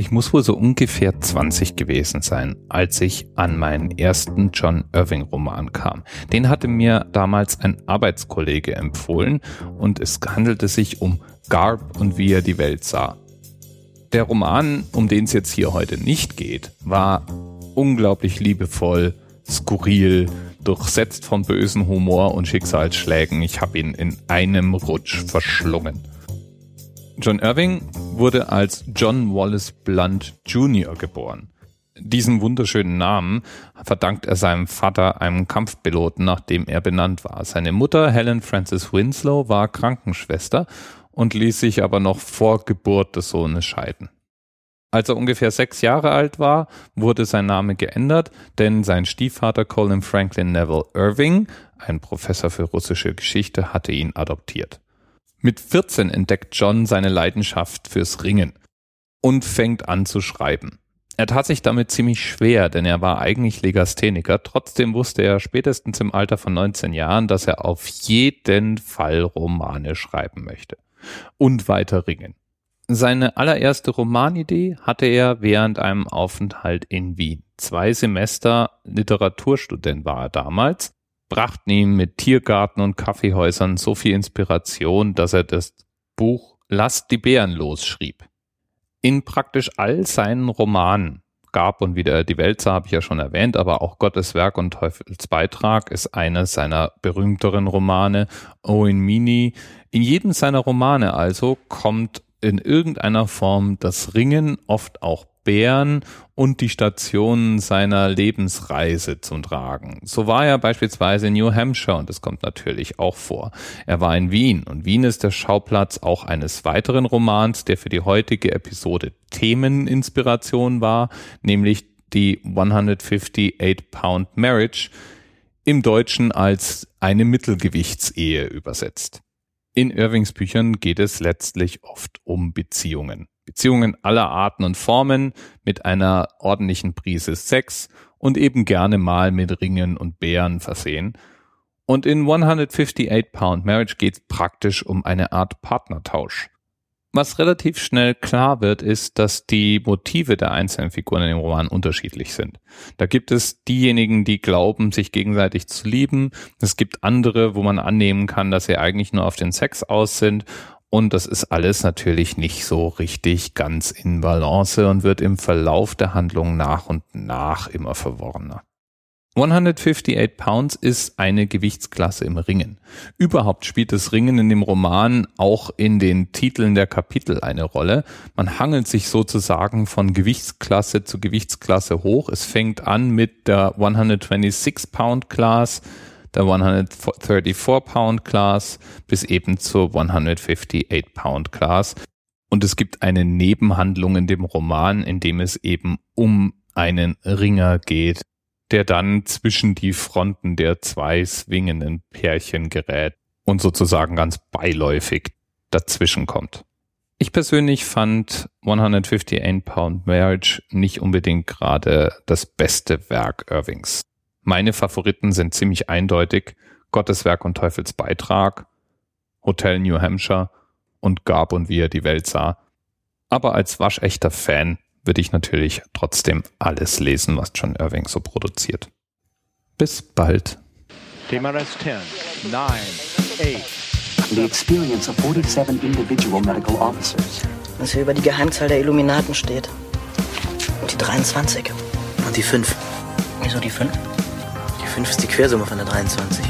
Ich muss wohl so ungefähr 20 gewesen sein, als ich an meinen ersten John Irving Roman kam. Den hatte mir damals ein Arbeitskollege empfohlen und es handelte sich um Garb und wie er die Welt sah. Der Roman, um den es jetzt hier heute nicht geht, war unglaublich liebevoll, skurril, durchsetzt von bösen Humor und Schicksalsschlägen. Ich habe ihn in einem Rutsch verschlungen. John Irving wurde als John Wallace Blunt Jr. geboren. Diesen wunderschönen Namen verdankt er seinem Vater, einem Kampfpiloten, nach dem er benannt war. Seine Mutter, Helen Frances Winslow, war Krankenschwester und ließ sich aber noch vor Geburt des Sohnes scheiden. Als er ungefähr sechs Jahre alt war, wurde sein Name geändert, denn sein Stiefvater Colin Franklin Neville Irving, ein Professor für russische Geschichte, hatte ihn adoptiert. Mit 14 entdeckt John seine Leidenschaft fürs Ringen und fängt an zu schreiben. Er tat sich damit ziemlich schwer, denn er war eigentlich Legastheniker. Trotzdem wusste er spätestens im Alter von 19 Jahren, dass er auf jeden Fall Romane schreiben möchte und weiter ringen. Seine allererste Romanidee hatte er während einem Aufenthalt in Wien. Zwei Semester Literaturstudent war er damals, brachten ihm mit Tiergarten und Kaffeehäusern so viel Inspiration, dass er das Buch Lasst die Bären los schrieb. In praktisch all seinen Romanen gab und wieder die Welt sah, habe ich ja schon erwähnt, aber auch Gottes Werk und Teufels Beitrag ist einer seiner berühmteren Romane. Owen Mini. In jedem seiner Romane also kommt in irgendeiner Form das Ringen, oft auch Bären und die Stationen seiner Lebensreise zum Tragen. So war er beispielsweise in New Hampshire und das kommt natürlich auch vor. Er war in Wien und Wien ist der Schauplatz auch eines weiteren Romans, der für die heutige Episode Themeninspiration war, nämlich die 158 Pound Marriage, im Deutschen als eine Mittelgewichtsehe übersetzt. In Irvings Büchern geht es letztlich oft um Beziehungen. Beziehungen aller Arten und Formen mit einer ordentlichen Prise Sex und eben gerne mal mit Ringen und Bären versehen. Und in 158 Pound Marriage geht es praktisch um eine Art Partnertausch. Was relativ schnell klar wird, ist, dass die Motive der einzelnen Figuren in dem Roman unterschiedlich sind. Da gibt es diejenigen, die glauben, sich gegenseitig zu lieben. Es gibt andere, wo man annehmen kann, dass sie eigentlich nur auf den Sex aus sind. Und das ist alles natürlich nicht so richtig ganz in Balance und wird im Verlauf der Handlung nach und nach immer verworrener. 158 Pounds ist eine Gewichtsklasse im Ringen. Überhaupt spielt das Ringen in dem Roman auch in den Titeln der Kapitel eine Rolle. Man hangelt sich sozusagen von Gewichtsklasse zu Gewichtsklasse hoch. Es fängt an mit der 126 Pound Class, der 134 Pound Class bis eben zur 158 Pound Class. Und es gibt eine Nebenhandlung in dem Roman, in dem es eben um einen Ringer geht, der dann zwischen die Fronten der zwei swingenden Pärchen gerät und sozusagen ganz beiläufig dazwischen kommt. Ich persönlich fand 158 Pound Marriage nicht unbedingt gerade das beste Werk Irvings. Meine Favoriten sind ziemlich eindeutig Gottes Werk und Teufels Beitrag, Hotel New Hampshire und Gab und wie er die Welt sah. Aber als waschechter Fan würde ich natürlich trotzdem alles lesen, was John Irving so produziert. Bis bald. TMRS 10, 9, 8. The experience of 47 individual medical officers. Was hier über die Geheimzahl der Illuminaten steht. Und die 23. Und die 5. Wieso die 5? Die 5 ist die Quersumme von der 23.